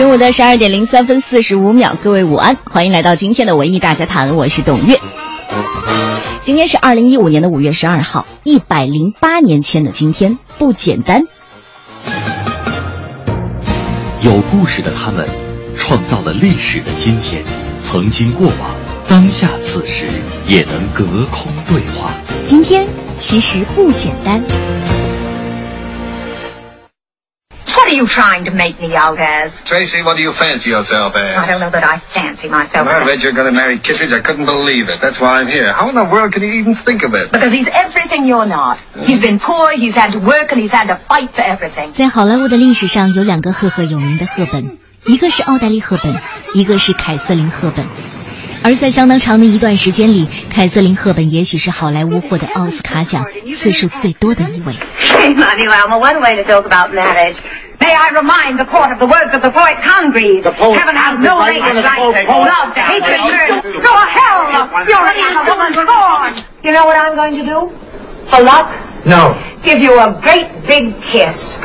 中午的十二点零三分四十五秒，各位午安，欢迎来到今天的文艺大家谈，我是董月。今天是二零一五年的五月十二号，一百零八年前的今天不简单。有故事的他们，创造了历史的今天，曾经过往，当下此时也能隔空对话。今天其实不简单。What are you trying to make me out as? Tracy, what do you fancy yourself as? I don't know that I fancy myself When I as. read you're going to marry Kittredge, I couldn't believe it. That's why I'm here. How in the world can you even think of it? Because he's everything you're not. He's been poor, he's had to work, and he's had to fight for everything. 在好莱坞的历史上，有两个赫赫有名的赫本，一个是奥黛丽·赫本，一个是凯瑟琳·赫本。 而在相当长的一段时间里，凯瑟琳·赫本也许是好莱坞获得奥斯卡奖次数最多的一位。Shame on you, Alma. One way to talk about marriage. May I remind the court of the words of the poet Congreve? The poet Heaven has no language like love, hatred, murder. Go to hell! You're a woman's born! You know what I'm going to do? For luck? No. Give you a great big kiss.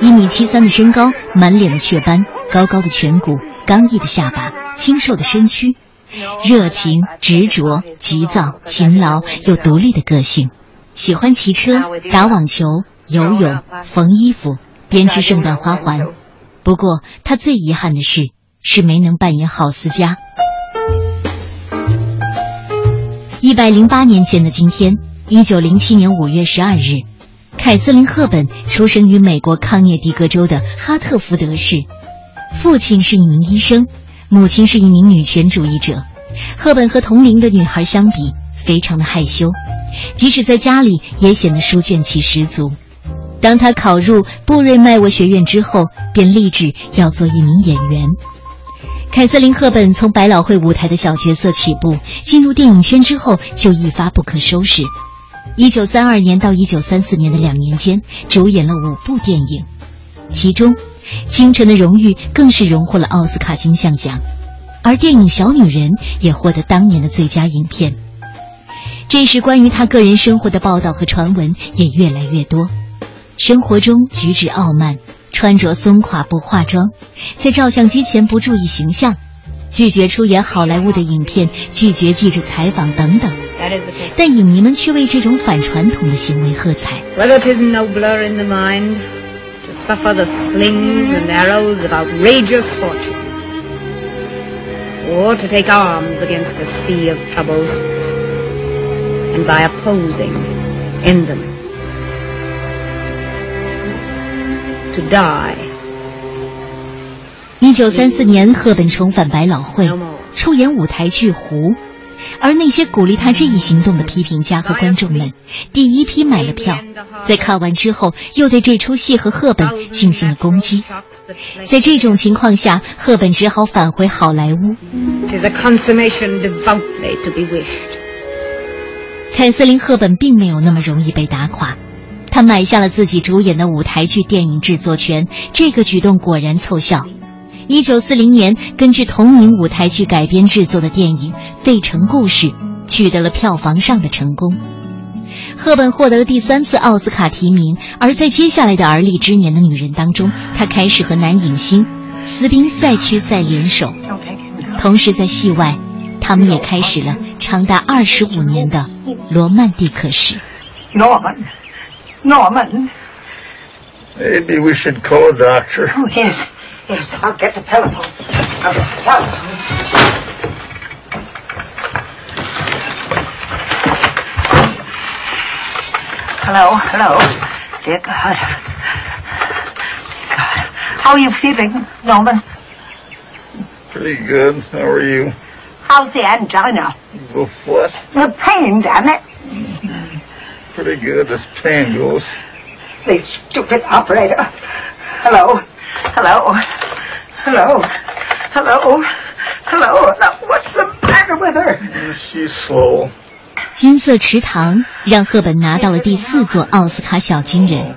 一米七三的身高，满脸的雀斑，高高的颧骨，刚毅的下巴，清瘦的身躯，热情、执着、急躁、勤劳又独立的个性，喜欢骑车、打网球、游泳、缝衣服、编织圣诞花环。不过，他最遗憾的是，是没能扮演好思嘉。一百零八年前的今天，一九零七年五月十二日，凯瑟琳·赫本出生于美国康涅狄格州的哈特福德市，父亲是一名医生，母亲是一名女权主义者。赫本和同龄的女孩相比，非常的害羞，即使在家里也显得书卷气十足。当她考入布瑞麦沃学院之后，便立志要做一名演员。凯瑟琳·赫本从百老汇舞台的小角色起步，进入电影圈之后就一发不可收拾。一九三二年到一九三四年的两年间，主演了五部电影，其中《清晨的荣誉》更是荣获了奥斯卡金像奖，而电影《小女人》也获得当年的最佳影片。这时，关于她个人生活的报道和传闻也越来越多。生活中举止傲慢，穿着松垮不化妆，在照相机前不注意形象，拒绝出演好莱坞的影片，拒绝记者采访等等。但影迷们却为这种反传统的行为喝彩。Whether 'tis nobler in the mind to suffer the slings and arrows of outrageous fortune, or to take arms against a sea of troubles, and by opposing, end them. To die 一九三四年，赫本重返百老汇，出演舞台剧《湖》， 而那些鼓励他这一行动的批评家和观众们，第一批买了票，在看完之后，又对这出戏和赫本进行了攻击。在这种情况下，赫本只好返回好莱坞。凯瑟琳·赫本并没有那么容易被打垮，她买下了自己主演的舞台剧电影制作权，这个举动果然凑效。一九四零年，根据同名舞台剧改编制作的电影《费城故事》取得了票房上的成功。赫本获得了第三次奥斯卡提名，而在接下来的而立之年的女人当中，她开始和男影星斯宾塞屈塞联手.同时在戏外，他们也开始了长达二十五年的罗曼蒂克史。Norman. Norman. Maybe we should call a doctor. Oh, yes. Yes, I'll get the telephone. I'll get the telephone. Hello, hello. Dear God. God. How are you feeling, Norman? Pretty good. How are you? How's the angina? The what? The pain, damn it. Pretty good as pain goes. The stupid operator. Hello. Hello. Hello. Hello. Hello. Now, what's the matter with her? She's slow. 金色池塘让赫本拿到了第四座奥斯卡小金人，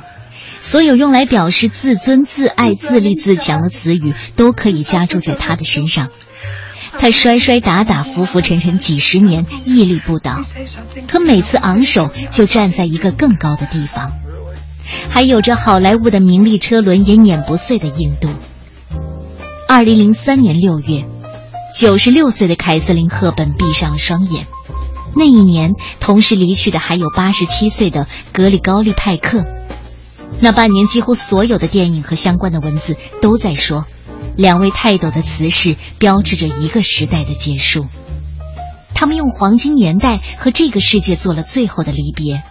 所有用来表示自尊、自爱、自立、自强的词语都可以加注在他的身上。他摔摔打打、浮浮沉沉几十年，屹立不倒，可每次昂首就站在一个更高的地方，还有着好莱坞的名利车轮也碾不碎的硬度。二零零三年六月，九十六岁的凯瑟琳·赫本闭上了双眼。那一年，同时离去的还有八十七岁的格里高利·派克。那半年，几乎所有的电影和相关的文字都在说，两位泰斗的辞世标志着一个时代的结束。他们用黄金年代和这个世界做了最后的离别，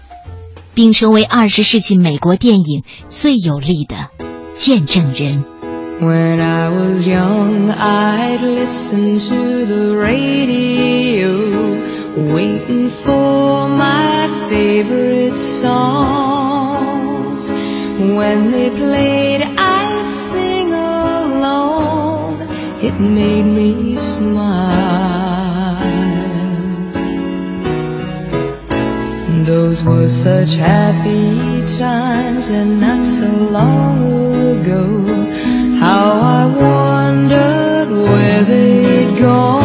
并成为二十世纪美国电影最有力的见证人。When I was young, I'd listen to the radio, waiting for my favorite songs. When they played, I'd sing along. It made me smile. Those were such happy times and not so long ago. How I wondered where they'd gone.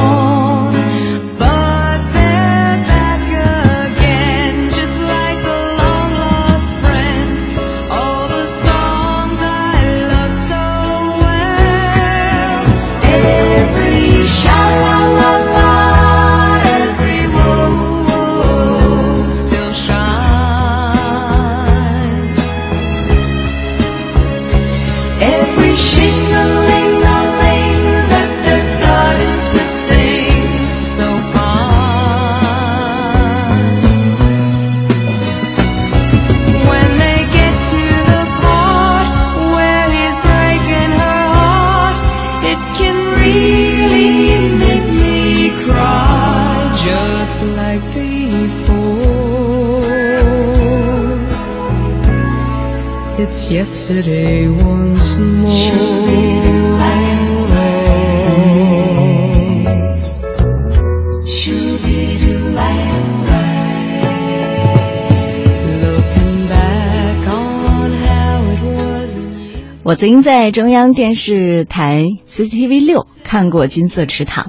在中央电视台 CCTV 六看过《金色池塘》，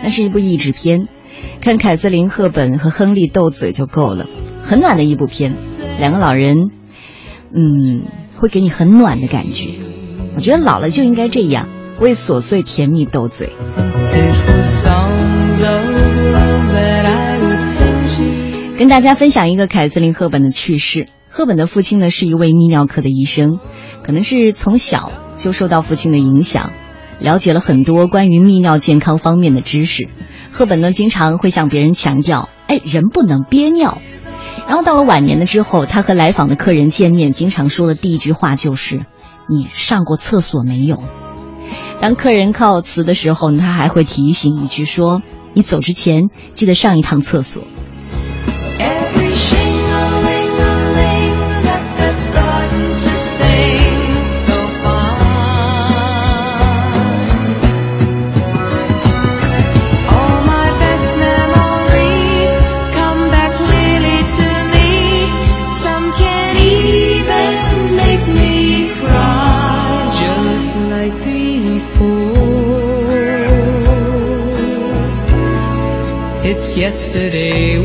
那是一部译制片，看凯瑟琳·赫本和亨利斗嘴就够了，很暖的一部片。两个老人，嗯，会给你很暖的感觉。我觉得老了就应该这样，为琐碎甜蜜斗嘴。跟大家分享一个凯瑟琳·赫本的趣事。赫本的父亲呢是一位泌尿科的医生，可能是从小就受到父亲的影响，了解了很多关于泌尿健康方面的知识。赫本呢经常会向别人强调，哎，人不能憋尿。然后到了晚年了之后，他和来访的客人见面，经常说的第一句话就是：“你上过厕所没有？”当客人告辞的时候，他还会提醒一句说：“你走之前记得上一趟厕所。” Yesterday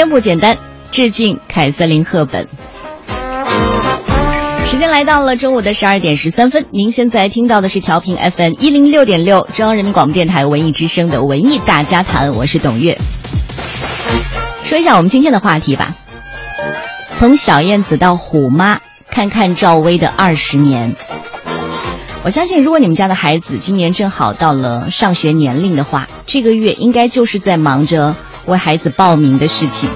天不简单，致敬凯瑟琳·赫本。时间来到了中午的十二点十三分，您现在听到的是调频 FM 一零六点六中央人民广播电台文艺之声的文艺大家谈，我是董月。说一下我们今天的话题吧，从小燕子到虎妈，看看赵薇的二十年。我相信，如果你们家的孩子今年正好到了上学年龄的话，这个月应该就是在忙着为孩子报名的事情。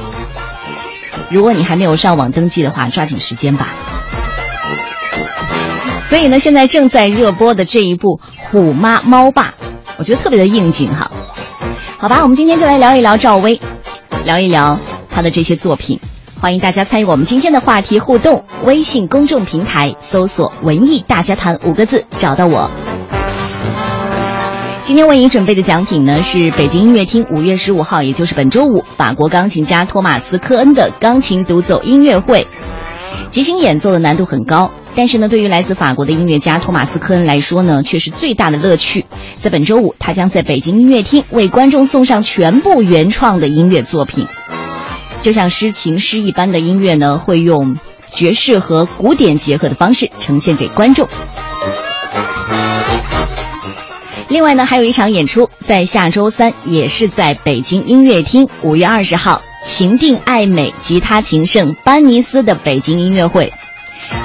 如果你还没有上网登记的话，抓紧时间吧。所以呢，现在正在热播的这一部《虎妈猫爸》，我觉得特别的应景哈。好吧，我们今天就来聊一聊赵薇，聊一聊她的这些作品。欢迎大家参与我们今天的话题互动，微信公众平台搜索“文艺大家谈”五个字，找到我。今天为您准备的奖品呢，是北京音乐厅五月十五号，也就是本周五，法国钢琴家托马斯·科恩的钢琴独奏音乐会。即兴演奏的难度很高，但是呢，对于来自法国的音乐家托马斯·科恩来说呢，却是最大的乐趣。在本周五，他将在北京音乐厅为观众送上全部原创的音乐作品。就像诗情诗一般的音乐呢，会用爵士和古典结合的方式呈现给观众。另外呢，还有一场演出，在下周三，也是在北京音乐厅，五月二十号，情定爱美吉他琴圣班尼斯的北京音乐会。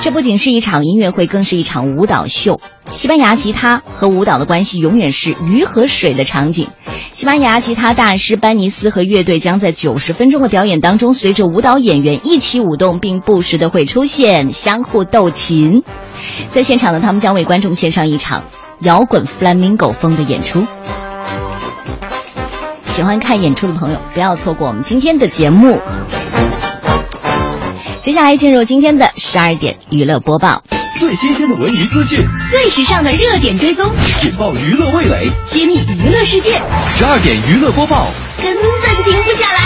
这不仅是一场音乐会，更是一场舞蹈秀。西班牙吉他和舞蹈的关系永远是鱼和水的场景。西班牙吉他大师班尼斯和乐队将在九十分钟的表演当中，随着舞蹈演员一起舞动，并不时的会出现相互斗琴。在现场呢，他们将为观众献上一场摇滚 flamingo 风的演出。喜欢看演出的朋友，不要错过我们今天的节目。接下来进入今天的十二点娱乐播报，最新鲜的文娱资讯，最时尚的热点追踪，引爆娱乐味蕾，揭秘娱乐世界，十二点娱乐播报，根本停不下来。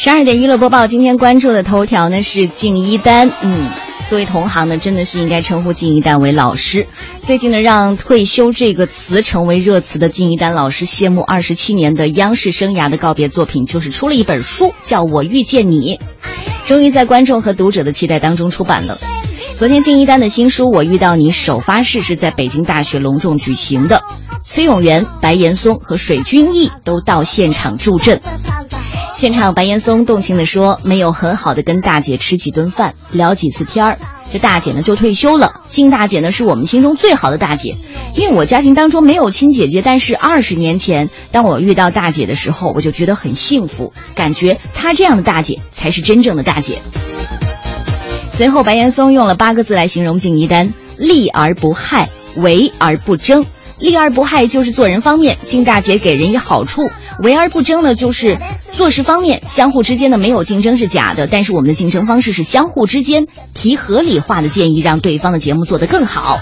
十二点娱乐播报，今天关注的头条呢是敬一丹，嗯。作为同行呢，真的是应该称呼敬一丹为老师。最近呢，让退休这个词成为热词的敬一丹老师，谢幕二十七年的央视生涯的告别作品，就是出了一本书，叫我遇见你，终于在观众和读者的期待当中出版了。昨天，敬一丹的新书《我遇到你》首发式是在北京大学隆重举行的，崔永元、白岩松和水均益都到现场助阵。现场，白岩松动情地说：“没有很好的跟大姐吃几顿饭，聊几次天儿，这大姐呢就退休了。金大姐呢是我们心中最好的大姐，因为我家庭当中没有亲姐姐，但是二十年前当我遇到大姐的时候，我就觉得很幸福，感觉她这样的大姐才是真正的大姐。”随后，白岩松用了八个字来形容敬一丹：利而不害，为而不争。利而不害就是做人方面，金大姐给人以好处；为而不争呢，就是做事方面，相互之间的没有竞争是假的，但是我们的竞争方式是相互之间提合理化的建议，让对方的节目做得更好。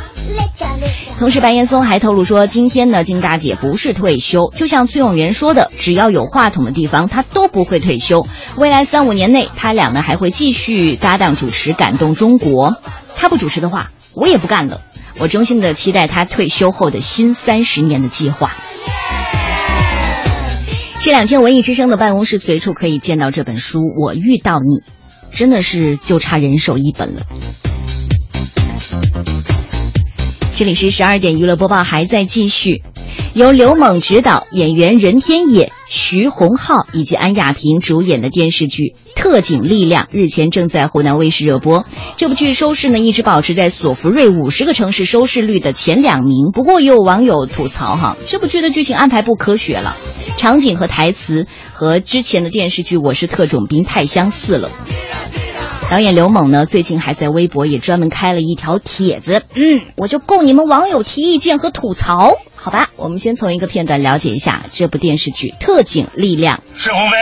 同时，白岩松还透露说，今天呢，金大姐不是退休，就像崔永元说的，只要有话筒的地方，她都不会退休。未来三五年内，他俩呢还会继续搭档主持《感动中国》。他不主持的话，我也不干了。我衷心的期待他退休后的新三十年的计划。这两天，文艺之声的办公室随处可以见到这本书。我遇到你，真的是就差人手一本了。这里是十二点娱乐播报，还在继续。由刘猛执导，演员任天野、徐宏浩以及安亚平主演的电视剧《特警力量》日前正在湖南卫视热播。这部剧收视呢一直保持在索福瑞五十个城市收视率的前两名。不过也有网友吐槽哈，这部剧的剧情安排不科学了，场景和台词和之前的电视剧《我是特种兵》太相似了。导演刘猛呢，最近还在微博也专门开了一条帖子，嗯，我就供你们网友提意见和吐槽，好吧？我们先从一个片段了解一下这部电视剧《特警力量》。沈鸿飞，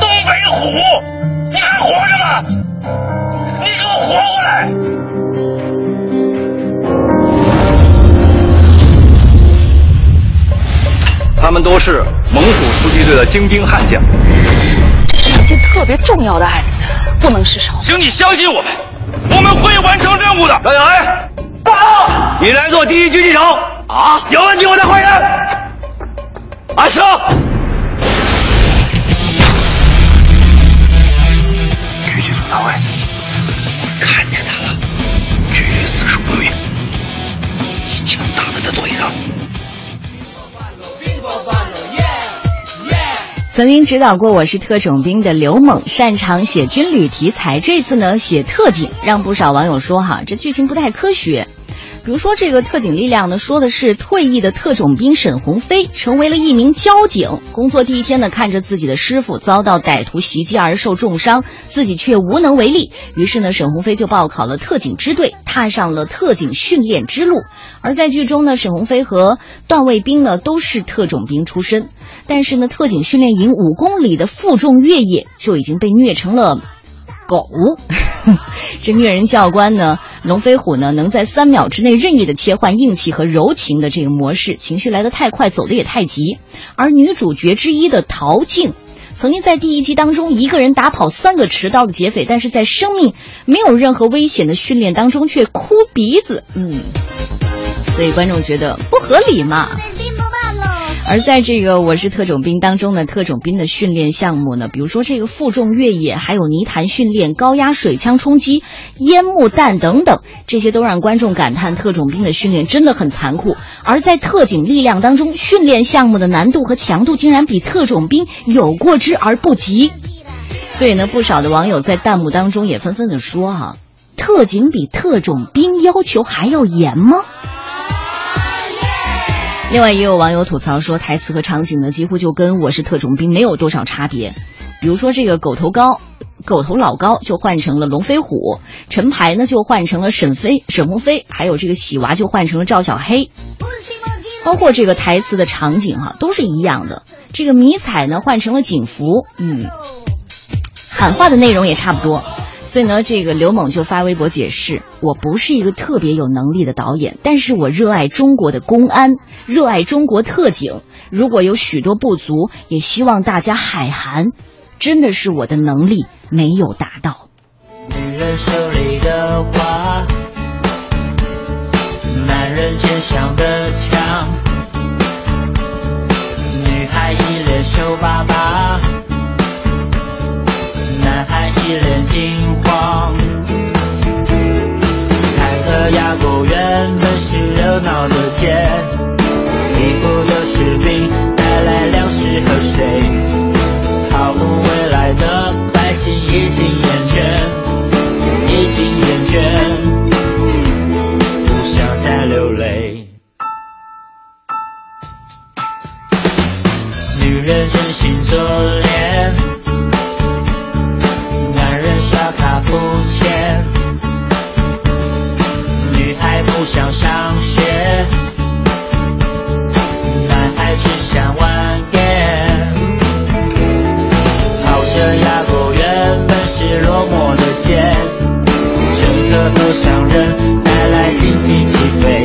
东北虎，你还活着吗？你给我活过来！他们都是猛虎突击队的精兵悍将。这是一件特别重要的案子，不能失手。请你相信我们，我们会完成任务的。张小艾，报告，你来做第一狙击手。啊，有问题我再换人。阿生，狙击组到位，看见他了，绝对死守不远，一枪打在他腿上。曾经指导过《我是特种兵》的刘猛，擅长写军旅题材，这次呢写特警，让不少网友说哈，这剧情不太科学。比如说，这个特警力量呢，说的是退役的特种兵沈鸿飞成为了一名交警，工作第一天呢，看着自己的师傅遭到歹徒袭击而受重伤，自己却无能为力，于是呢，沈鸿飞就报考了特警支队，踏上了特警训练之路。而在剧中呢，沈鸿飞和段卫兵呢都是特种兵出身，但是呢，特警训练营五公里的负重越野就已经被虐成了。狗，这虐人教官呢？龙飞虎呢？能在三秒之内任意的切换硬气和柔情的这个模式，情绪来得太快，走得也太急。而女主角之一的陶静，曾经在第一集当中一个人打跑三个持刀的劫匪，但是在生命没有任何危险的训练当中却哭鼻子，嗯，所以观众觉得不合理嘛。而在这个《我是特种兵》当中呢，特种兵的训练项目呢，比如说这个负重越野，还有泥潭训练、高压水枪冲击、烟幕弹等等，这些都让观众感叹特种兵的训练真的很残酷。而在特警力量当中，训练项目的难度和强度竟然比特种兵有过之而不及。所以呢，不少的网友在弹幕当中也纷纷的说：“哈，特警比特种兵要求还要严吗？”另外，也有网友吐槽说，台词和场景呢，几乎就跟我是特种兵没有多少差别。比如说，这个狗头高、狗头老高就换成了龙飞虎，陈排呢就换成了沈飞、沈鸿飞，还有这个喜娃就换成了赵小黑。包括这个台词的场景哈，都是一样的。这个迷彩呢换成了警服，嗯，喊话的内容也差不多。所以呢，这个刘猛就发微博解释：“我不是一个特别有能力的导演，但是我热爱中国的公安，热爱中国特警。如果有许多不足，也希望大家海涵。真的是我的能力没有达到。”女人手里的花，男人肩上的枪，女孩一脸羞巴巴。男孩一脸惊慌。凯和亚狗原本是热闹的街，疲惫的士兵带来粮食和水，毫无未来的百姓已经厌倦，已经厌倦，不想再流泪。女人真心做脸。肤浅，女孩不想上学，男孩只想玩 game。跑车压过原本是落寞的街，乘客和商人带来经济起飞，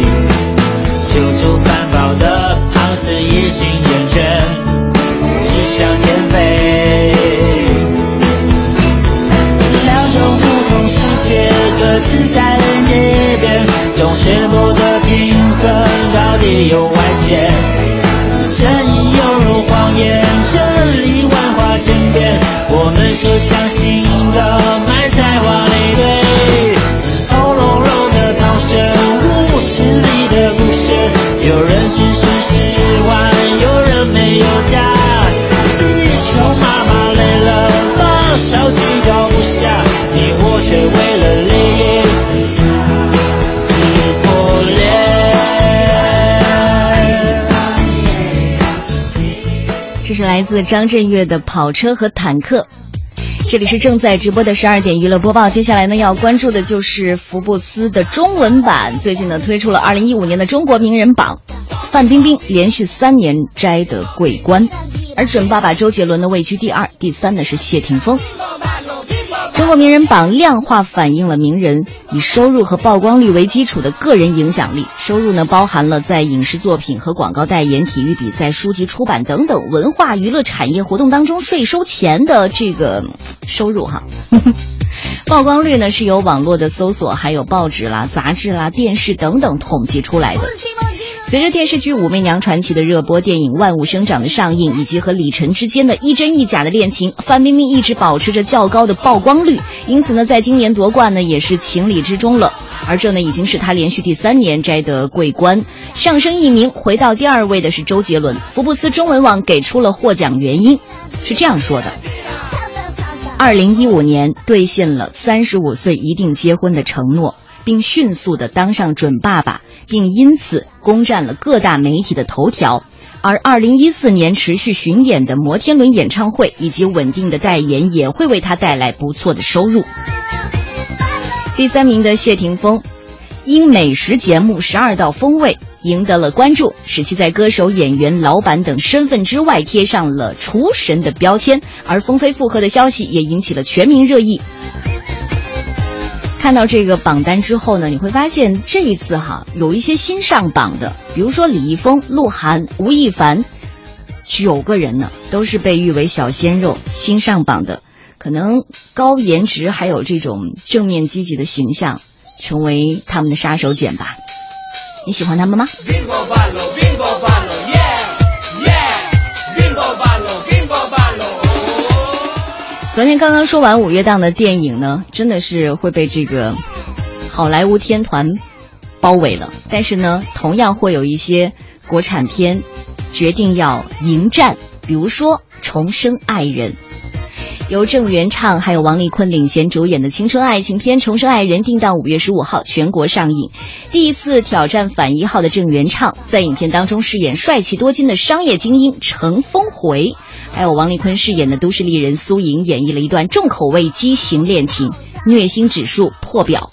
没有外线。正义犹如谎言，真理万花千变，我们说来自张震岳的《跑车和坦克》。这里是正在直播的十二点娱乐播报。接下来呢，要关注的就是福布斯的中文版，最近呢推出了二零一五年的中国名人榜，范冰冰连续三年摘得桂冠，而准爸爸周杰伦呢位居第二，第三呢是谢霆锋。中国名人榜量化反映了名人以收入和曝光率为基础的个人影响力。收入呢，包含了在影视作品和广告代言、体育比赛、书籍出版等等文化娱乐产业活动当中税收前的这个收入哈。曝光率呢是由网络的搜索、还有报纸啦、杂志啦、电视等等统计出来的。随着电视剧《武媚娘传奇》的热播，电影《万物生长》的上映，以及和李晨之间的一真一假的恋情，范冰冰一直保持着较高的曝光率，因此呢，在今年夺冠呢也是情理之中了。而这呢，已经是她连续第三年摘得桂冠，上升一名。回到第二位的是周杰伦。福布斯中文网给出了获奖原因，是这样说的：二零一五年兑现了三十五岁一定结婚的承诺。并迅速的当上准爸爸，并因此攻占了各大媒体的头条。而二零一四年持续巡演的摩天轮演唱会以及稳定的代言，也会为他带来不错的收入。第三名的谢霆锋，因美食节目《十二道风味》赢得了关注，使其在歌手、演员、老板等身份之外贴上了厨神的标签。而风飞复合的消息也引起了全民热议。看到这个榜单之后呢，你会发现这一次哈有一些新上榜的，比如说李易峰、鹿晗、吴亦凡，九个人呢都是被誉为小鲜肉新上榜的，可能高颜值还有这种正面积极的形象，成为他们的杀手锏吧。你喜欢他们吗？昨天刚刚说完五月档的电影呢，真的是会被这个好莱坞天团包围了。但是呢，同样会有一些国产片决定要迎战，比如说《重生爱人》，由郑元畅还有王丽坤领衔主演的青春爱情片《重生爱人》定档五月十五号全国上映。第一次挑战反一号的郑元畅，在影片当中饰演帅气多金的商业精英程峰回。还有王丽坤饰演的都市丽人苏莹，演绎了一段重口味畸形恋情，虐心指数破表。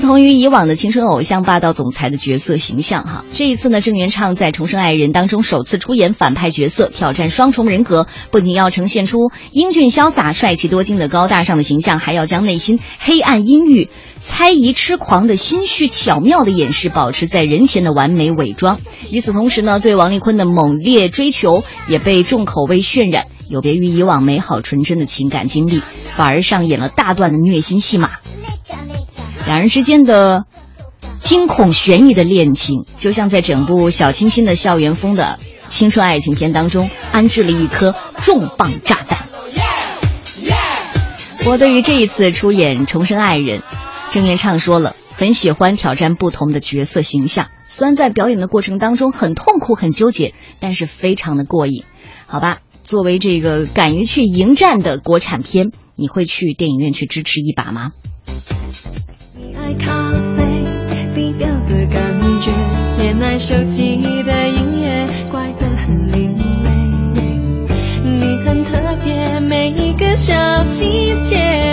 不同于以往的青春偶像、霸道总裁的角色形象，哈，这一次呢，郑元畅在《重生爱人》当中首次出演反派角色，挑战双重人格，不仅要呈现出英俊潇洒、帅气多金的高大上的形象，还要将内心黑暗阴郁。猜疑痴狂的心绪，巧妙的掩饰，保持在人前的完美伪装。与此同时呢，对王丽坤的猛烈追求也被重口味渲染，有别于以往美好纯真的情感经历，反而上演了大段的虐心戏码。两人之间的惊恐悬疑的恋情，就像在整部小清新的校园风的青春爱情片当中安置了一颗重磅炸弹。我，对于这一次出演《重生爱人》。郑元畅说了，很喜欢挑战不同的角色形象，虽然在表演的过程当中很痛苦、很纠结，但是非常的过瘾。好吧，作为这个敢于去迎战的国产片，你会去电影院去支持一把吗？你爱咖啡，低调的感觉，也爱手机的音乐，怪得很另类。你很特别，每一个小细节。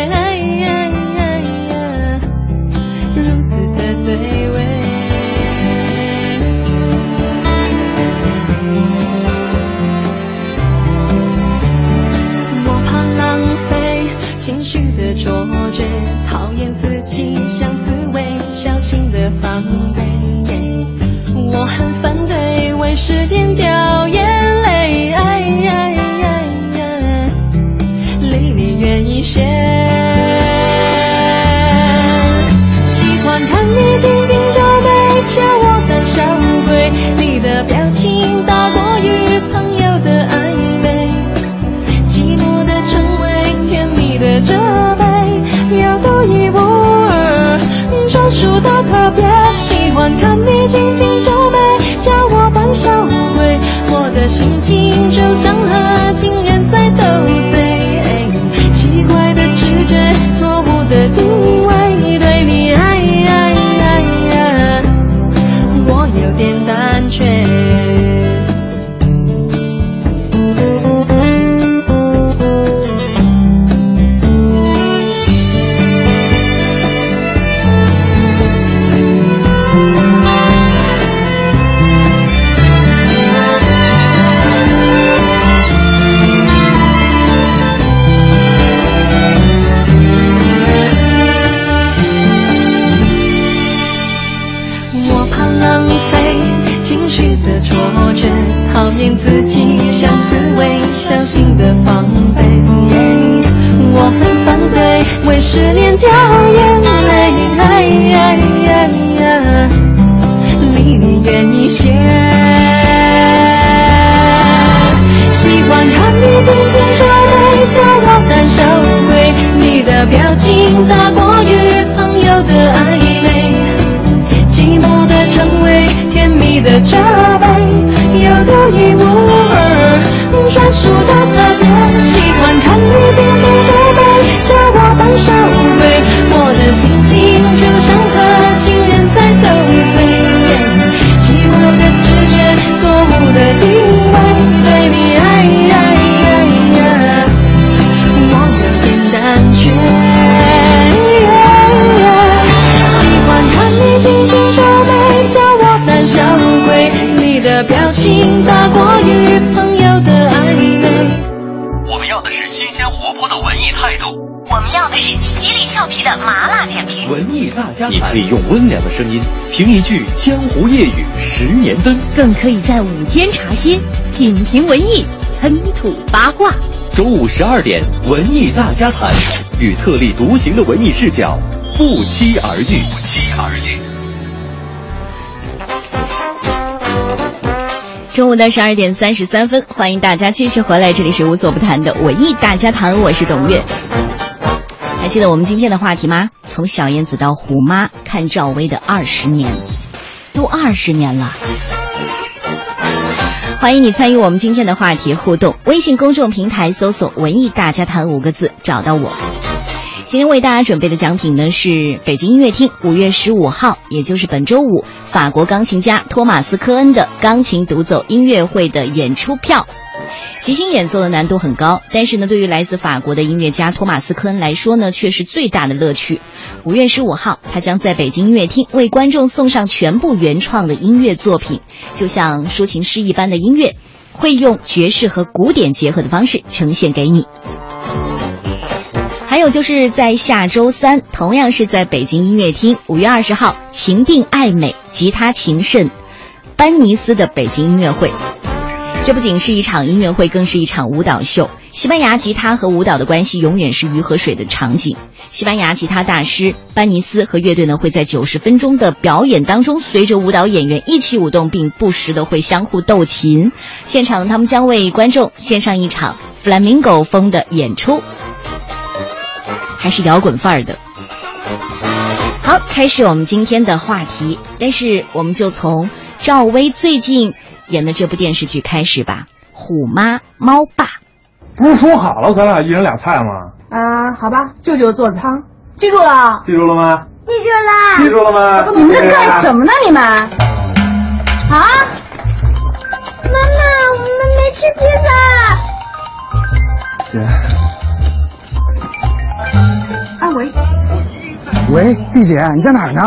的错觉，讨厌自己像刺猬，小心的防备。我很的茶杯，有独一无二专属的特别。喜欢看你紧紧皱眉，叫我胆小鬼。我的心你可以用温良的声音评一句江湖夜雨十年灯，更可以在午间茶歇品评文艺，喷吐八卦。周五十二点，文艺大家谈，与特立独行的文艺视角不期而遇。不期而遇。中午的十二点三十三分，欢迎大家继续回来，这里是无所不谈的文艺大家谈，我是董月。还记得我们今天的话题吗？从小燕子到虎妈，看赵薇的二十年，都二十年了。欢迎你参与我们今天的话题互动，微信公众平台搜索“文艺大家谈”五个字，找到我。今天为大家准备的奖品呢是北京音乐厅五月十五号，也就是本周五，法国钢琴家托马斯·科恩的钢琴独奏音乐会的演出票。即兴演奏的难度很高，但是呢，对于来自法国的音乐家托马斯·科恩来说呢，却是最大的乐趣。五月十五号，他将在北京音乐厅为观众送上全部原创的音乐作品，就像抒情诗一般的音乐，会用爵士和古典结合的方式呈现给你。还有就是在下周三，同样是在北京音乐厅，五月二十号，情定爱美吉他情圣班尼斯的北京音乐会。这不仅是一场音乐会，更是一场舞蹈秀。西班牙吉他和舞蹈的关系永远是鱼和水的场景。西班牙吉他大师班尼斯和乐队呢会在九十分钟的表演当中，随着舞蹈演员一起舞动，并不时的会相互斗琴。现场他们将为观众献上一场 flamingo 风的演出，还是摇滚范儿的。好，开始我们今天的话题，但是我们就从赵薇最近。演的这部电视剧开始吧，《虎妈猫爸》。不是说好了咱俩一人俩菜吗？啊，好吧，舅舅做汤，记住了。记住了吗？记住了。记住了吗？你们在干什么呢？你们？啊？妈妈，我们没吃披萨。姐。啊喂。喂，丽姐，你在哪儿呢？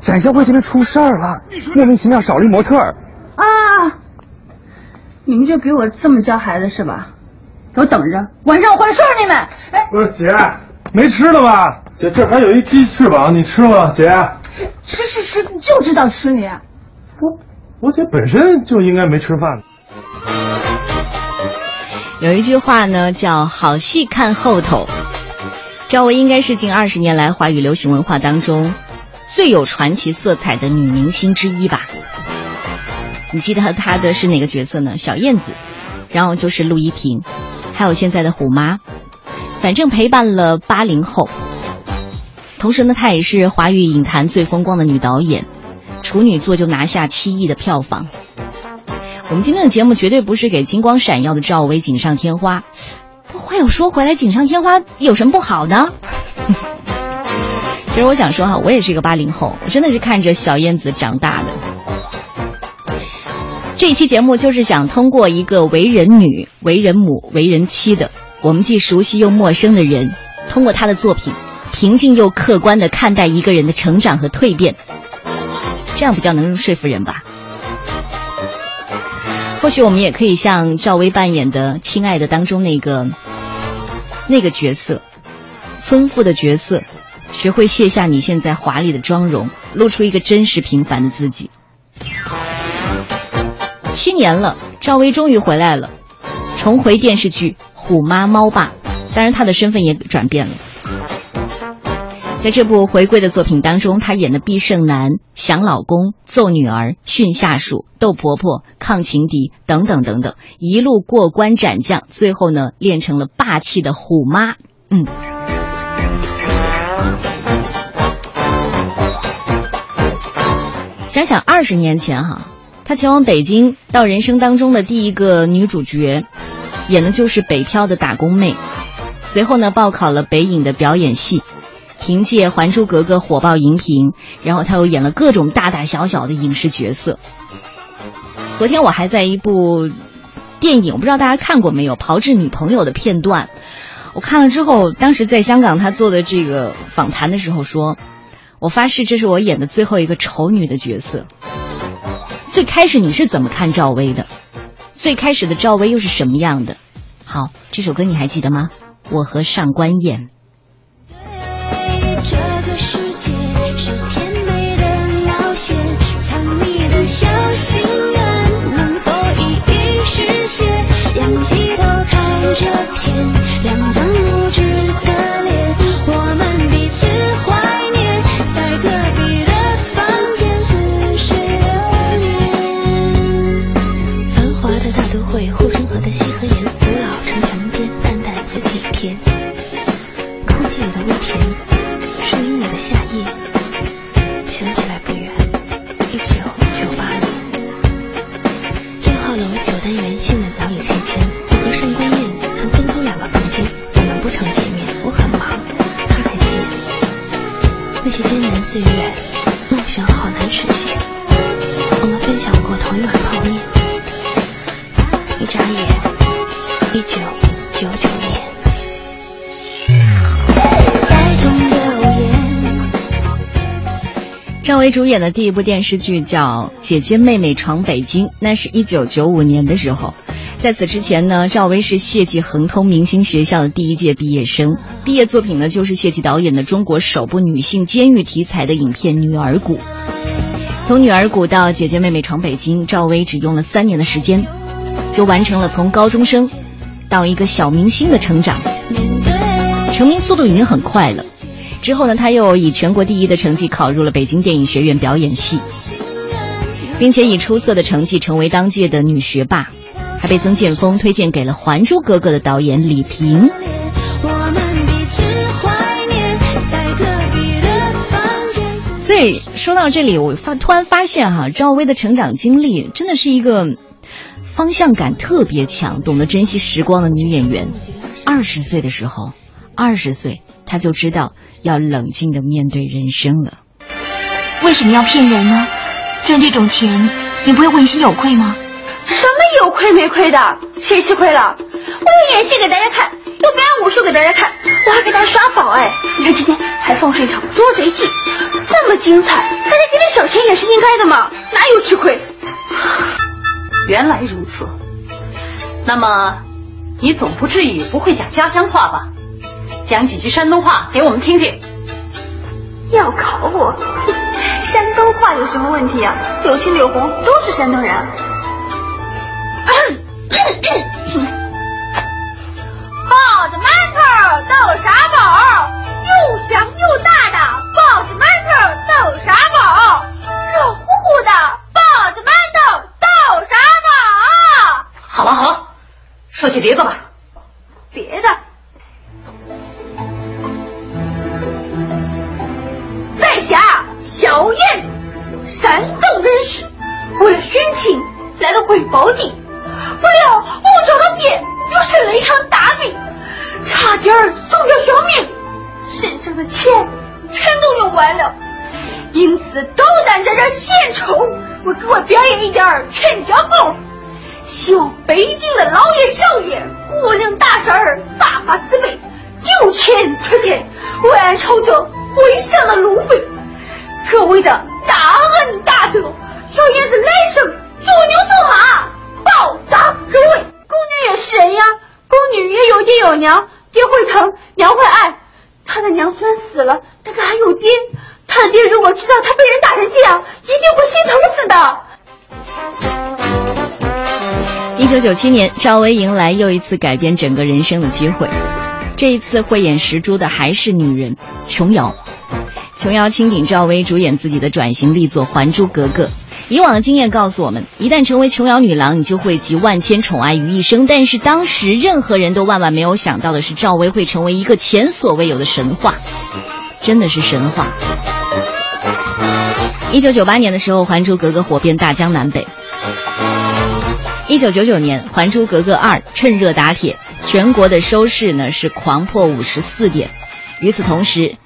展销会这边出事儿了，莫名其妙少了一模特儿。啊！你们就给我这么教孩子是吧？给我等着，晚上我回来收拾你们。哎，不是姐，没吃的吧？姐，这还有一鸡翅膀，你吃吗？姐，吃吃吃，你就知道吃你。我我姐本身就应该没吃饭。有一句话呢，叫“好戏看后头”。赵薇应该是近二十年来华语流行文化当中。最有传奇色彩的女明星之一吧？你记得她的是哪个角色呢？小燕子，然后就是陆依婷，还有现在的虎妈，反正陪伴了八零后。同时呢，她也是华语影坛最风光的女导演，处女作就拿下七亿的票房。我们今天的节目绝对不是给金光闪耀的赵薇锦上添花。话又说回来，锦上添花有什么不好呢？其实我想说哈，我也是一个八零后，我真的是看着小燕子长大的。这一期节目就是想通过一个为人女、为人母、为人妻的我们既熟悉又陌生的人，通过他的作品，平静又客观的看待一个人的成长和蜕变，这样比较能说服人吧。或许我们也可以像赵薇扮演的《亲爱的》当中那个那个角色，村妇的角色。学会卸下你现在华丽的妆容，露出一个真实平凡的自己。七年了，赵薇终于回来了，重回电视剧《虎妈猫爸》，当然她的身份也转变了。在这部回归的作品当中，她演的必胜男、想老公、揍女儿、训下属、斗婆婆、抗情敌等等等等，一路过关斩将，最后呢练成了霸气的虎妈。嗯。想想二十年前哈，她前往北京到人生当中的第一个女主角，演的就是北漂的打工妹。随后呢，报考了北影的表演系，凭借《还珠格格》火爆荧屏，然后她又演了各种大大小小的影视角色。昨天我还在一部电影，我不知道大家看过没有，《炮制女朋友》的片段，我看了之后，当时在香港她做的这个访谈的时候说。我发誓，这是我演的最后一个丑女的角色。最开始你是怎么看赵薇的？最开始的赵薇又是什么样的？好，这首歌你还记得吗？我和上官燕。对这个世界是甜美的冒险，藏你的小心愿，能否一一实现？仰起头看着天，两张赵薇主演的第一部电视剧叫《姐姐妹妹闯北京》，那是一九九五年的时候。在此之前呢，赵薇是谢继恒通明星学校的第一届毕业生，毕业作品呢就是谢继导演的中国首部女性监狱题材的影片《女儿谷》。从《女儿谷》到《姐姐妹妹闯北京》，赵薇只用了三年的时间，就完成了从高中生到一个小明星的成长。成名速度已经很快了。之后呢，她又以全国第一的成绩考入了北京电影学院表演系，并且以出色的成绩成为当届的女学霸，还被曾建峰推荐给了《还珠格格》的导演李萍。所以说到这里，我发突然发现哈，赵薇的成长经历真的是一个方向感特别强、懂得珍惜时光的女演员。二十岁的时候，二十岁她就知道要冷静的面对人生了。为什么要骗人呢？赚这种钱，你不会问心有愧吗？什么有愧没亏的？谁吃亏了？我要演戏给大家看，又表演武术给大家看，我还给大家耍宝哎！你看今天还放出一场捉贼记，这么精彩，大家给点小钱也是应该的嘛，哪有吃亏？原来如此，那么你总不至于不会讲家乡话吧？讲几句山东话给我们听听。要考我？山东话有什么问题啊？柳青柳红都是山东人。包子馒头豆沙包，又香又大的包子馒头豆沙包，热乎乎的包子馒头豆沙包。好了好了，说些别的吧。别的。小燕子，山东人。士，为了寻亲来到贵宝地，不料误找了爹，又生了一场大病，差点儿送掉小命，身上的钱全都用完了，因此斗胆在这献丑，为各位表演一点拳脚功夫，希望北京的老爷少爷、姑娘大婶儿发发慈悲，有钱出钱，为俺筹得。各位的大恩大德，小燕子来生做牛做马，报答各位。宫女也是人呀，宫女也有爹有娘，爹会疼，娘会爱。她的娘虽然死了，但她还有爹。她的爹如果知道她被人打成这样，一定会心疼死的。一九九七年，赵薇迎来又一次改变整个人生的机会。这一次慧眼识珠的还是女人琼瑶。琼瑶钦点赵薇主演自己的转型力作《还珠格格》。以往的经验告诉我们，一旦成为琼瑶女郎，你就会集万千宠爱于一身。但是当时任何人都万万没有想到的是，赵薇会成为一个前所未有的神话，真的是神话。一九九八年的时候，《还珠格格》火遍大江南北。一九九九年，《还珠格格二》趁热打铁，全国的收视呢是狂破五十四点。与此同时，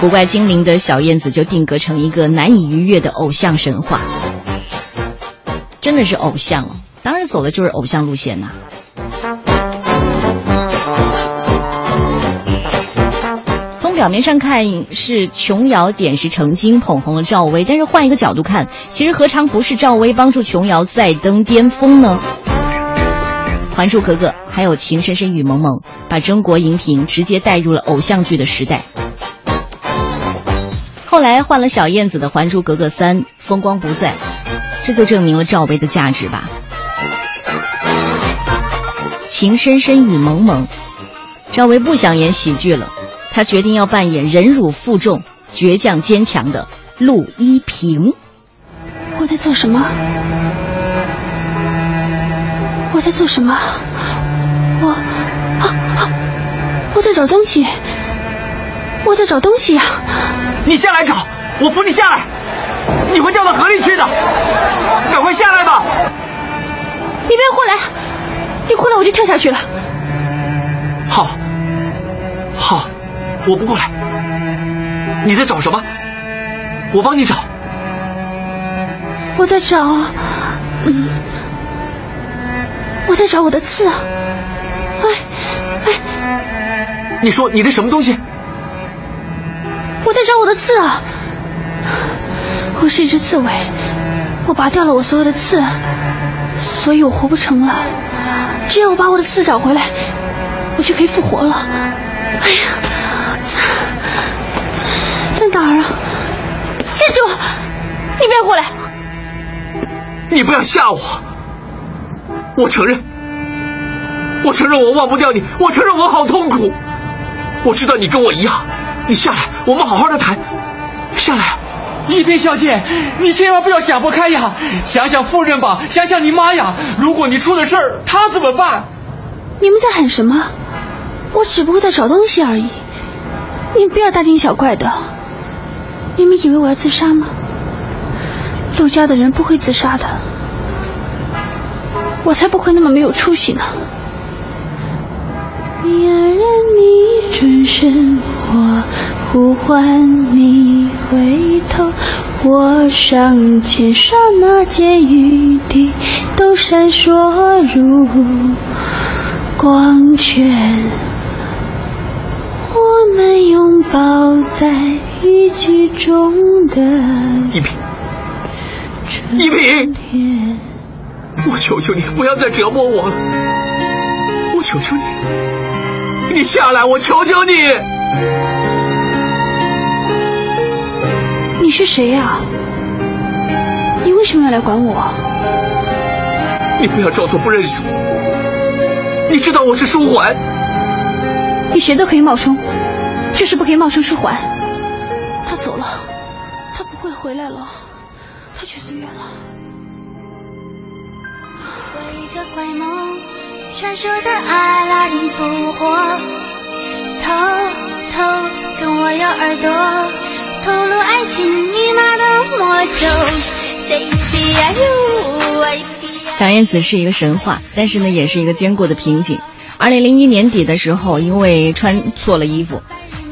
古怪精灵的小燕子就定格成一个难以逾越的偶像神话，真的是偶像哦，当然走的就是偶像路线呐、从表面上看是琼瑶点石成金捧红了赵薇，但是换一个角度看，其实何尝不是赵薇帮助琼瑶再登巅峰呢？《还珠格格》还有《情深深雨蒙蒙》，把中国荧屏直接带入了偶像剧的时代。后来换了小燕子的《还珠格格三》，风光不再，这就证明了赵薇的价值吧。《情深深雨蒙蒙》，赵薇不想演喜剧了，她决定要扮演忍辱负重、倔强坚强的陆一平。我在做什么？我在做什么？我啊啊！我在找东西，我在找东西呀、你下来找，我扶你下来，你会掉到河里去的，赶快下来吧！你不要过来，你过来我就跳下去了。好，好，我不过来。你在找什么？我帮你找。我在找，嗯，我在找我的刺。哎哎，你说你的什么东西？我在找我的刺啊！我是一只刺猬，我拔掉了我所有的刺，所以我活不成了。只要我把我的刺找回来，我就可以复活了。哎呀，在在在哪儿啊？站住，你别过来！你不要吓我！我承认，我承认我忘不掉你，我承认我好痛苦。我知道你跟我一样，你下来，我们好好的谈。下来，一平小姐，你千万不要想不开呀！想想夫人吧，想想你妈呀！如果你出了事儿，她怎么办？你们在喊什么？我只不过在找东西而已。你们不要大惊小怪的。你们以为我要自杀吗？陆家的人不会自杀的，我才不会那么没有出息呢。呀，让你转身，我呼唤你回头，我上前，刹那间雨滴都闪烁如光圈。我们拥抱在雨季中的一品，一品，我求求你不要再折磨我了，我求求你，你下来，我求求你。你是谁呀、你为什么要来管我？你不要装作不认识我，你知道我是舒缓。你谁都可以冒充，就是不可以冒充舒缓。他走了，他不会回来了，他去随缘了。做一个怪梦，传说的阿拉丁复活，偷偷跟我咬耳朵，透露爱情密码的魔咒。小燕子是一个神话，但是呢，也是一个坚固的瓶颈。二零零一年底的时候，因为穿错了衣服，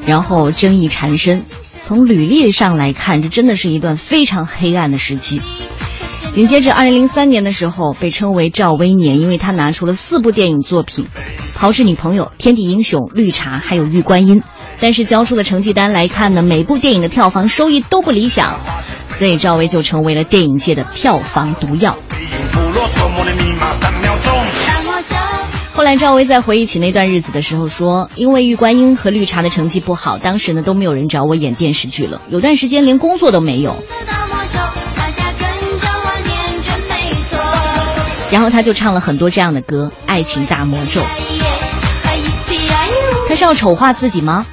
然后争议缠身。从履历上来看，这真的是一段非常黑暗的时期。紧接着，二零零三年的时候，被称为赵薇年，因为她拿出了四部电影作品，《炮制女朋友》《天地英雄》《绿茶》还有《玉观音》。但是交出的成绩单来看呢，每部电影的票房收益都不理想，所以赵薇就成为了电影界的票房毒药。后来，赵薇在回忆起那段日子的时候说：“因为《玉观音》和《绿茶》的成绩不好，当时呢都没有人找我演电视剧了，有段时间连工作都没有。”然后他就唱了很多这样的歌，《爱情大魔咒》。他是要丑化自己吗？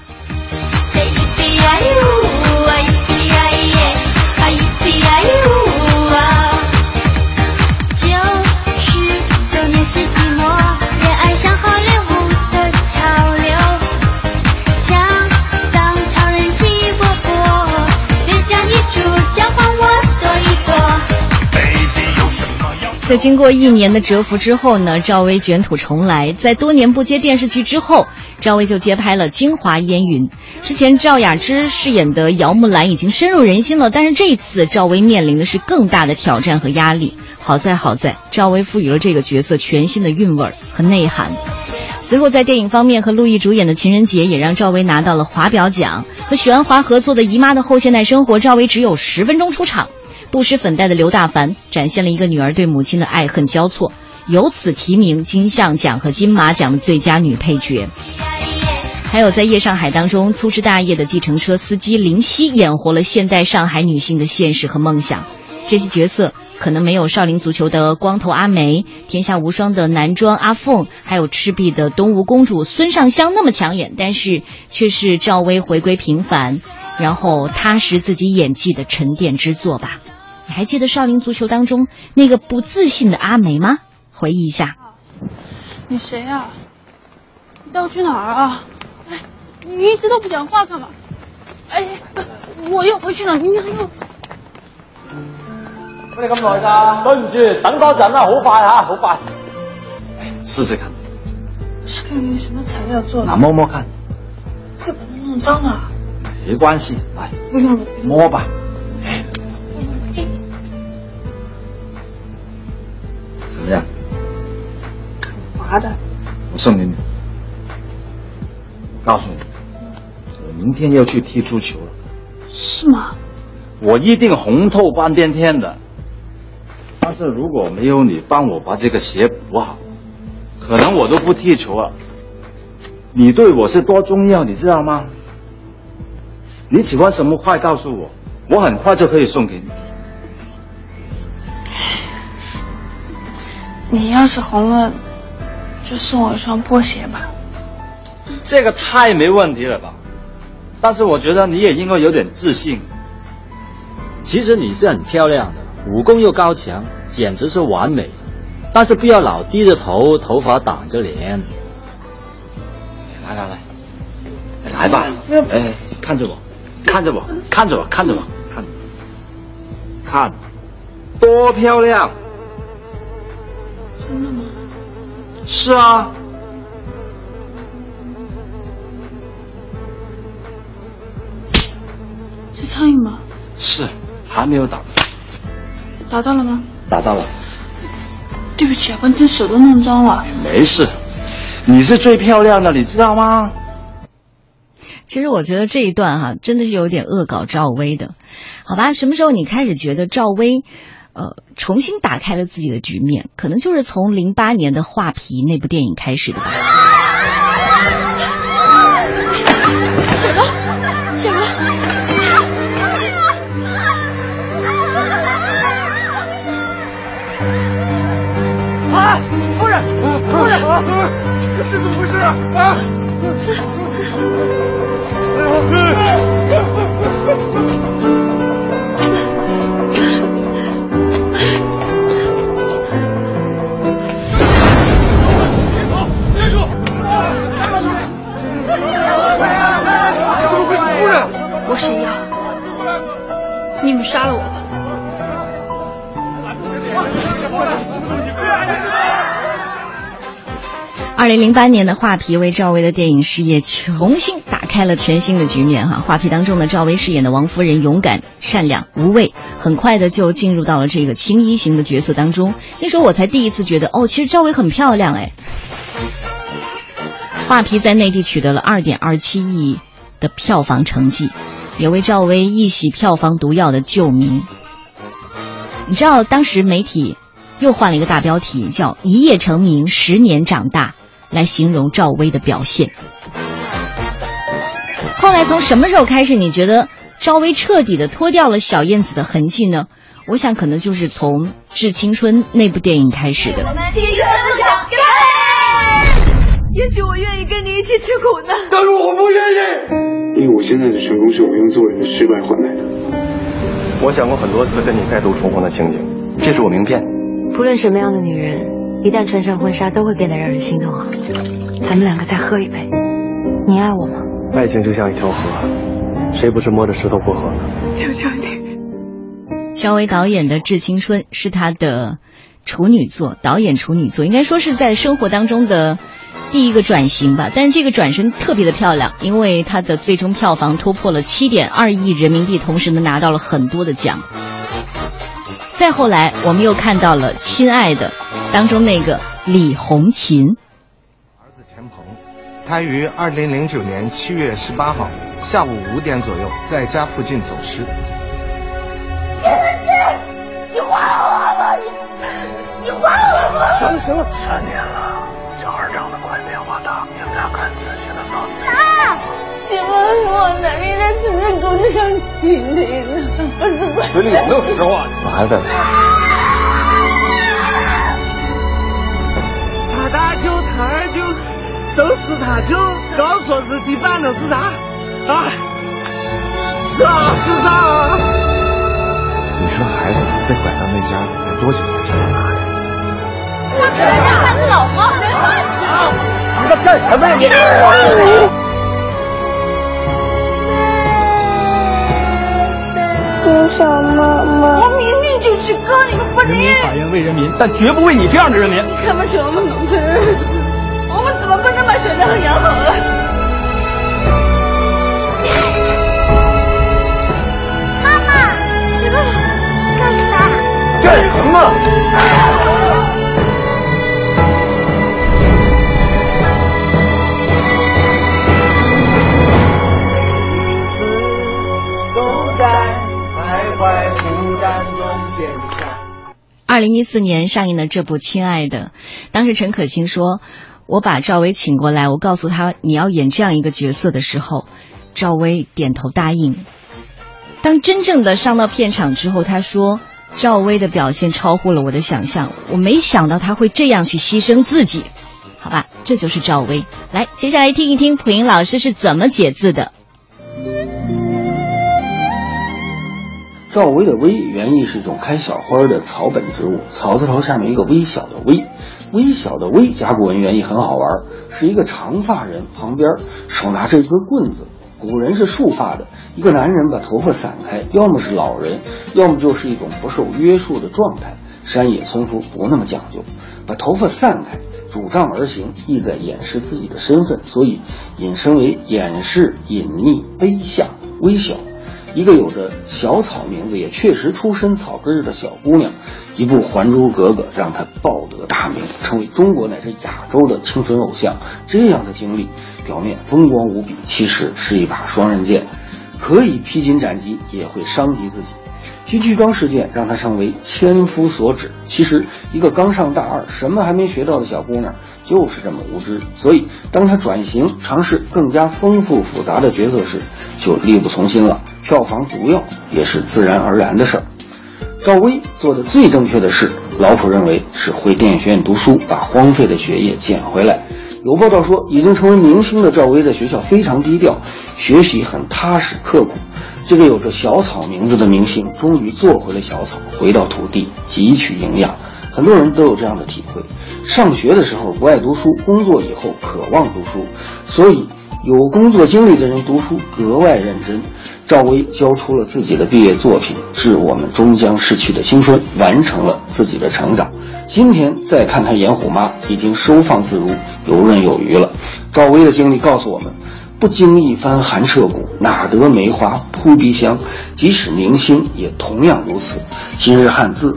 在经过一年的蛰伏之后呢，赵薇卷土重来，在多年不接电视剧之后，赵薇就接拍了《京华烟云》。之前赵雅芝饰演的姚木兰已经深入人心了，但是这一次赵薇面临的是更大的挑战和压力。好在好在，赵薇赋予了这个角色全新的韵味和内涵。随后在电影方面和陆毅主演的《情人节》也让赵薇拿到了华表奖。和许鞍华合作的《姨妈的后现代生活》，赵薇只有十分钟出场。不施粉黛的刘大凡展现了一个女儿对母亲的爱恨交错，由此提名金像奖和金马奖的最佳女配角。还有在《夜上海》当中粗枝大叶的计程车司机林夕，演活了现代上海女性的现实和梦想。这些角色可能没有《少林足球》的光头阿梅、《天下无双》的男装阿凤，还有《赤壁》的东吴公主孙尚香那么抢眼，但是却是赵薇回归平凡，然后踏实自己演技的沉淀之作吧。你还记得《少林足球》当中那个不自信的阿梅吗？回忆一下。你谁呀、你带我去哪儿啊？哎，你一直都不讲话干嘛？哎，我要回去了，你还要？乜你咁耐㗎？對唔住，等多陣啦，好快吓，好快。试试看，是看用什么材料做的？拿摸摸看，会把它弄脏的。没关系，来不用了，摸吧。么样？滑的。我送给你。告诉你，我明天要去踢足球了，是吗？我一定红透半边天的。但是如果没有你帮我把这个鞋补好，可能我都不踢球了。你对我是多重要，你知道吗？你喜欢什么快告诉我，我很快就可以送给你。你要是红了，就送我一双波鞋吧。这个太没问题了吧？但是我觉得你也应该有点自信。其实你是很漂亮的，武功又高强，简直是完美。但是不要老低着头，头发挡着脸。来来来，来吧，哎，看着我，看着我，看着我，看着我，看，看，多漂亮！真的吗？是啊，是苍蝇吗？是，还没有打，打到了吗？打到了，对不起啊，把你手都弄脏了。没事。你是最漂亮的，你知道吗？其实我觉得这一段哈、真的是有点恶搞赵薇的，好吧？什么时候你开始觉得赵薇，呃，重新打开了自己的局面？可能就是从零八年的《画皮》那部电影开始的吧。小柔，小柔，啊，夫人，夫人，这是怎么回事啊？啊！零八年的《画皮》为赵薇的电影事业重新打开了全新的局面哈。《画皮》当中的赵薇饰演的王夫人勇敢、善良、无畏，很快的就进入到了这个青衣型的角色当中。那时候我才第一次觉得，哦，其实赵薇很漂亮哎。《画皮》在内地取得了二点二七亿的票房成绩，也为赵薇一洗票房毒药的旧名。你知道当时媒体又换了一个大标题，叫“一夜成名，十年长大”，来形容赵薇的表现。后来从什么时候开始，你觉得赵薇彻底的脱掉了小燕子的痕迹呢？我想可能就是从《致青春》那部电影开始的。我们青春不！也许我愿意跟你一起吃苦呢。但是我不愿意。因为我现在的成功是我用做人的失败换来的。我想过很多次跟你再度重逢的情景，这是我名片。不论什么样的女人，一旦穿上婚纱，都会变得让人心动啊！咱们两个再喝一杯，你爱我吗？爱情就像一条河，谁不是摸着石头过河呢？求求你！肖薇导演的《致青春》是他的处女作，导演处女作，应该说是在生活当中的第一个转型吧。但是这个转身特别的漂亮，因为它的最终票房突破了七点二亿人民币，同时呢拿到了很多的奖。再后来，我们又看到了《亲爱的》当中那个李红琴。儿子陈鹏他于二零零九年七月十八号下午五点左右在家附近走失。陈文清，你还我吧！你你还我吧！行了行了，三年了，小孩长得快，变化大，你们俩看自己的到底。妈，请问我哪里在此在工作上请你呢？我是不嘴里有没有实话？孩子，他大舅他二舅都是他舅，刚说是地板的是啥？啊，是啊是啥？你说孩子被拐到那家得多久才见到妈呀？他是人家孩子老婆。你在干什么呀你？为什么？我明明就是告你个不人民法院为人民，但绝不为你这样的人民。你看不起我们农村人，我们怎么不能把选择和养好了？零一四年上映的这部《亲爱的》，当时陈可辛说：“我把赵薇请过来，我告诉她你要演这样一个角色的时候，赵薇点头答应。当真正的上到片场之后，他说赵薇的表现超乎了我的想象，我没想到她会这样去牺牲自己。好吧，这就是赵薇。来，接下来听一听蒲英老师是怎么解字的。赵薇的“薇”原意是一种开小花的草本植物，草字头下面一个微小的“微”，微小的“微”甲骨文原意很好玩，是一个长发人旁边手拿着一根棍子。古人是束发的，一个男人把头发散开，要么是老人，要么就是一种不受约束的状态。山野村夫不那么讲究，把头发散开，拄杖而行，意在掩饰自己的身份，所以引申为掩饰、隐匿、卑下、微小。一个有着小草名字，也确实出身草根儿的小姑娘，一部《还珠格格》让她报得大名，成为中国乃至亚洲的青春偶像。这样的经历，表面风光无比，其实是一把双刃剑，可以披荆斩棘，也会伤及自己。军区装事件让她成为千夫所指。其实，一个刚上大二、什么还没学到的小姑娘，就是这么无知。所以，当她转型尝试更加丰富复杂的角色时，就力不从心了。票房毒药也是自然而然的事儿。赵薇做的最正确的事，老普认为是回电影学院读书，把荒废的学业捡回来。有报道说，已经成为明星的赵薇在学校非常低调，学习很踏实刻苦。这个有着小草名字的明星，终于做回了小草，回到土地汲取营养。很多人都有这样的体会：上学的时候不爱读书，工作以后渴望读书，所以有工作经历的人读书格外认真。赵薇交出了自己的毕业作品《致我们终将逝去的青春》，完成了自己的成长。今天再看她演虎妈，已经收放自如，游刃有余了。赵薇的经历告诉我们：不经一番寒彻骨，哪得梅花扑鼻香？即使明星也同样如此。今日汉字，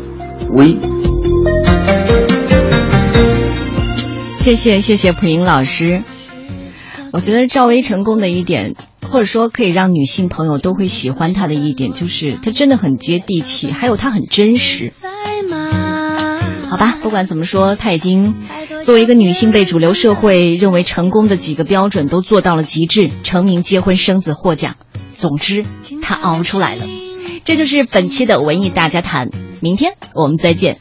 薇。谢谢谢谢蒲英老师。我觉得赵薇成功的一点，或者说可以让女性朋友都会喜欢他的一点，就是他真的很接地气，还有他很真实。好吧，不管怎么说，他已经作为一个女性被主流社会认为成功的几个标准都做到了极致，成名、结婚、生子、获奖。总之，他熬出来了。这就是本期的文艺大家谈，明天我们再见。